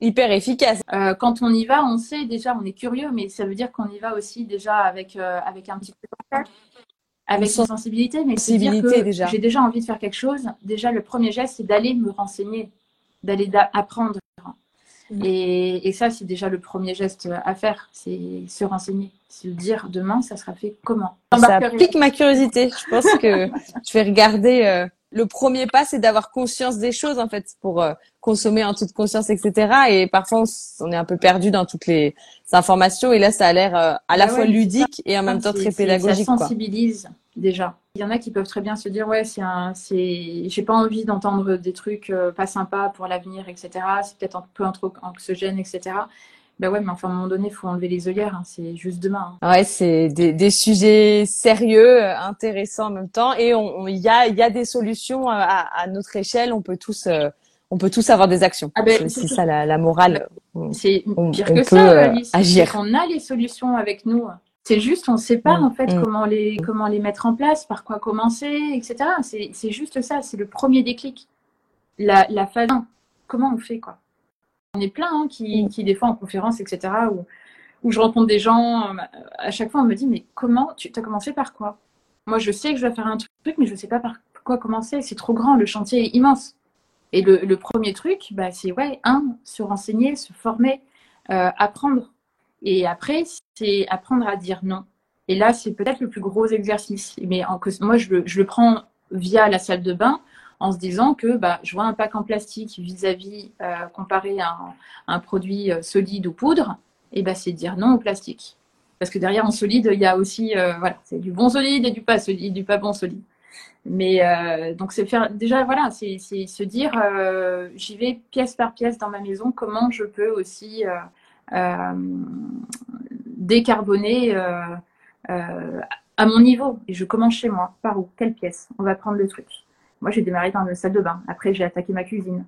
hyper efficace. Euh, quand on y va, on sait déjà, on est curieux, mais ça veut dire qu'on y va aussi déjà avec, euh, avec un petit peu avec sensibilité, mais c'est dire que déjà. j'ai déjà envie de faire quelque chose. Déjà, le premier geste, c'est d'aller me renseigner, d'aller apprendre. Mm. Et, et, ça, c'est déjà le premier geste à faire, c'est se renseigner, se dire demain, ça sera fait comment. Ça pique ma curiosité. Je pense que je vais regarder. Euh, le premier pas, c'est d'avoir conscience des choses en fait pour euh, consommer en toute conscience, etc. Et parfois, on, est un peu perdu dans toutes les informations. Et là, ça a l'air euh, à la ah fois ludique et en même temps très pédagogique. Ça sensibilise déjà. Il y en a qui peuvent très bien se dire ouais, c'est un, c'est, j'ai pas envie d'entendre des trucs euh, pas sympas pour l'avenir, etc. C'est peut-être un peu anxiogène, etc. Ben ouais, mais enfin, à un moment donné, il faut enlever les œillères. Hein. C'est juste demain. Hein. Ouais, c'est des, des, sujets sérieux, euh, intéressants en même temps. Et il on, y, a, y a des solutions à, à, notre échelle. On peut tous, euh, on peut tous avoir des actions. Ah ben, c'est ça la, la morale. C'est pire que ça, euh, Alice. agir. On a les solutions avec nous. C'est juste, on ne sait pas mm, en fait mm. comment les comment les mettre en place, par quoi commencer, etc. C'est juste ça. C'est le premier déclic. La, la phase 1. Comment on fait quoi? On est plein hein, qui, mm. qui, des fois en conférence, etc., où, où je rencontre des gens, euh, à chaque fois on me dit, mais comment, tu as commencé par quoi? Moi je sais que je dois faire un truc, mais je ne sais pas par quoi commencer, c'est trop grand, le chantier est immense. Et le, premier truc, bah, c'est, ouais, un, se renseigner, se former, euh, apprendre. Et après, c'est apprendre à dire non. Et là, c'est peut-être le plus gros exercice. Mais en, moi, je je le prends via la salle de bain en se disant que bah, je vois un pack en plastique vis-à-vis euh, comparé à un, produit euh, solide ou poudre, et bah, c'est dire non au plastique. Parce que derrière en solide, il y a aussi euh, voilà, c'est du bon solide et du pas solide, du pas bon solide. Mais donc c'est faire déjà voilà, c'est se dire j'y vais pièce par pièce dans ma maison, comment je peux aussi décarboner à mon niveau. Et je commence chez moi. Par où Quelle pièce On va prendre le truc. Moi, j'ai démarré dans la salle de bain. Après, j'ai attaqué ma cuisine.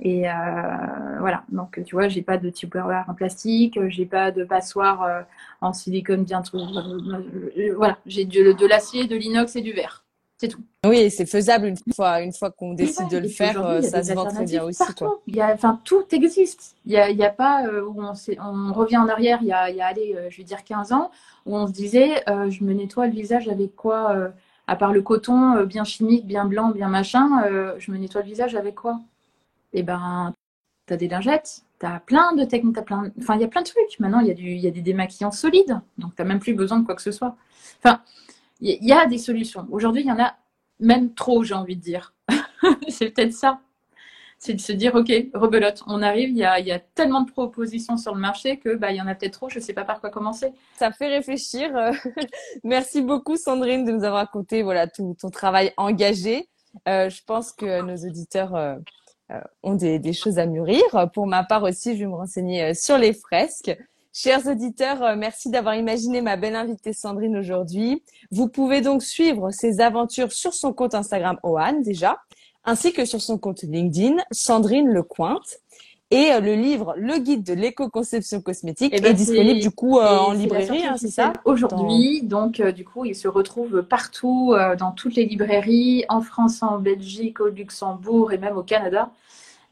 Et euh, voilà, donc tu vois, j'ai pas de tupperware en plastique, j'ai pas de passoire euh, en silicone bien trop. Euh, voilà, j'ai de, l'acier, de l'inox et du verre. C'est tout. Oui, c'est faisable une fois, une fois qu'on décide de le faire, ça se vend très bien aussi. Toi. Il y a, enfin, tout existe. Il n'y a, il y a, pas où on, on, revient en arrière, il y a, il y a allez, je vais dire 15 ans, où on se disait, je me nettoie le visage avec quoi à part le coton euh, bien chimique, bien blanc, bien machin, euh, je me nettoie le visage avec quoi? Eh ben, tu as des lingettes, tu as plein de techniques, plein... enfin, il y a plein de trucs. Maintenant, il y, a y a des démaquillants solides, donc tu n'as même plus besoin de quoi que ce soit. Enfin, il y a des solutions. Aujourd'hui, il y en a même trop, j'ai envie de dire. (laughs) C'est peut-être ça c'est de se dire, OK, rebelote, on arrive, il y a, y a, tellement de propositions sur le marché que bah, il y en a peut-être trop, je ne sais pas par quoi commencer. Ça fait réfléchir. (laughs) Merci beaucoup, Sandrine, de nous avoir raconté voilà, tout ton travail engagé. Euh, je pense que nos auditeurs euh, euh, ont des, des, choses à mûrir. Pour ma part aussi, je vais me renseigner sur les fresques. Chers auditeurs, merci d'avoir imaginé ma belle invitée Sandrine aujourd'hui. Vous pouvez donc suivre ses aventures sur son compte Instagram OAN déjà, ainsi que sur son compte LinkedIn, Sandrine Lecointe. Et euh, le livre Le guide de l'éco-conception cosmétique eh ben, est disponible du coup euh, en librairie, hein, c'est ça? Aujourd'hui, donc euh, du coup, il se retrouve partout dans toutes les librairies, en France, en Belgique, au Luxembourg et même au Canada.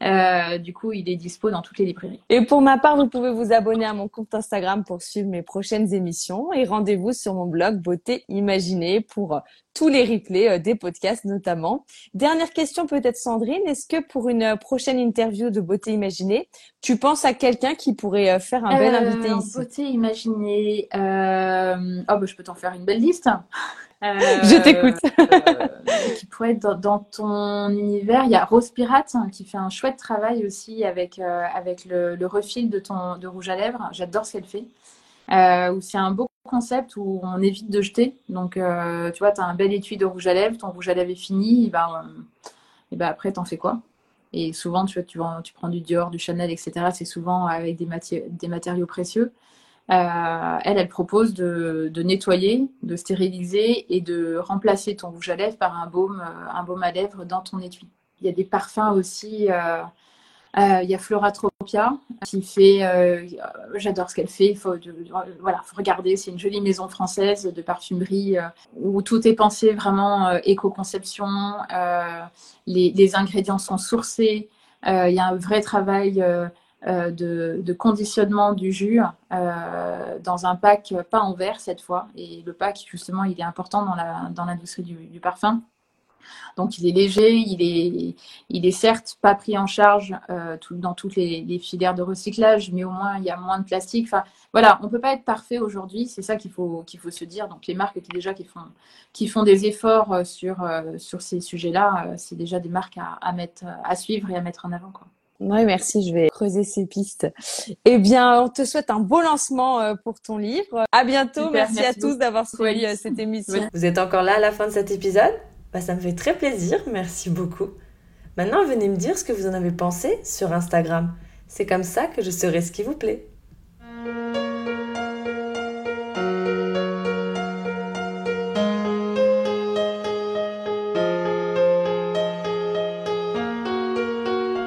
Euh, du coup, il est dispo dans toutes les librairies. Et pour ma part, vous pouvez vous abonner à mon compte Instagram pour suivre mes prochaines émissions et rendez-vous sur mon blog Beauté Imaginée pour euh, tous les replays euh, des podcasts notamment. Dernière question peut-être Sandrine, est-ce que pour une prochaine interview de Beauté Imaginée, tu penses à quelqu'un qui pourrait faire un bel invité ici? Beauté Imaginée, oh, bah, je peux t'en faire une belle liste. Je t'écoute. Euh, qui pourrait être dans, ton univers. Il y a Rose Pirate hein, qui fait un chouette travail aussi avec, euh, avec le, refil de, ton, de rouge à lèvres. J'adore ce qu'elle fait. Euh, c'est un beau concept où on évite de jeter. Donc, euh, tu vois, tu as un bel étui de rouge à lèvres, ton rouge à lèvres est fini, et ben, et ben après, t'en fais quoi? Et souvent, tu, vois, tu, tu prends du Dior, du Chanel, etc. C'est souvent avec des, des matériaux précieux. Euh, elle, propose de, nettoyer, de stériliser et de remplacer ton rouge à lèvres par un baume, euh, un baume à lèvres dans ton étui. Il y a des parfums aussi. Euh, il y a Flora Tropia qui fait, j'adore ce qu'elle fait. Il faut, voilà, faut regarder. C'est une jolie maison française de parfumerie où tout est pensé vraiment éco-conception. les, ingrédients sont sourcés. Il y a un vrai travail de, conditionnement du jus dans un pack, pas en verre cette fois. Et le pack, justement, il est important dans l'industrie dans du, parfum. Donc il est léger, il est, il est certes pas pris en charge euh, dans toutes les, filières de recyclage, mais au moins il y a moins de plastique. Enfin voilà, on peut pas être parfait aujourd'hui, c'est ça qu'il faut qu'il faut se dire. Donc les marques qui déjà qui font qui font des efforts euh, sur euh, sur ces sujets-là, c'est déjà des marques à, mettre à suivre et à mettre en avant quoi. Oui, merci. Je vais creuser ces pistes. Eh bien, on te souhaite un beau lancement pour ton livre. À bientôt. merci, à tous d'avoir suivi cette émission. Vous êtes encore là à la fin de cet épisode? Bah, ça me fait très plaisir, merci beaucoup. Maintenant, venez me dire ce que vous en avez pensé sur Instagram. C'est comme ça que je saurai ce qui vous plaît.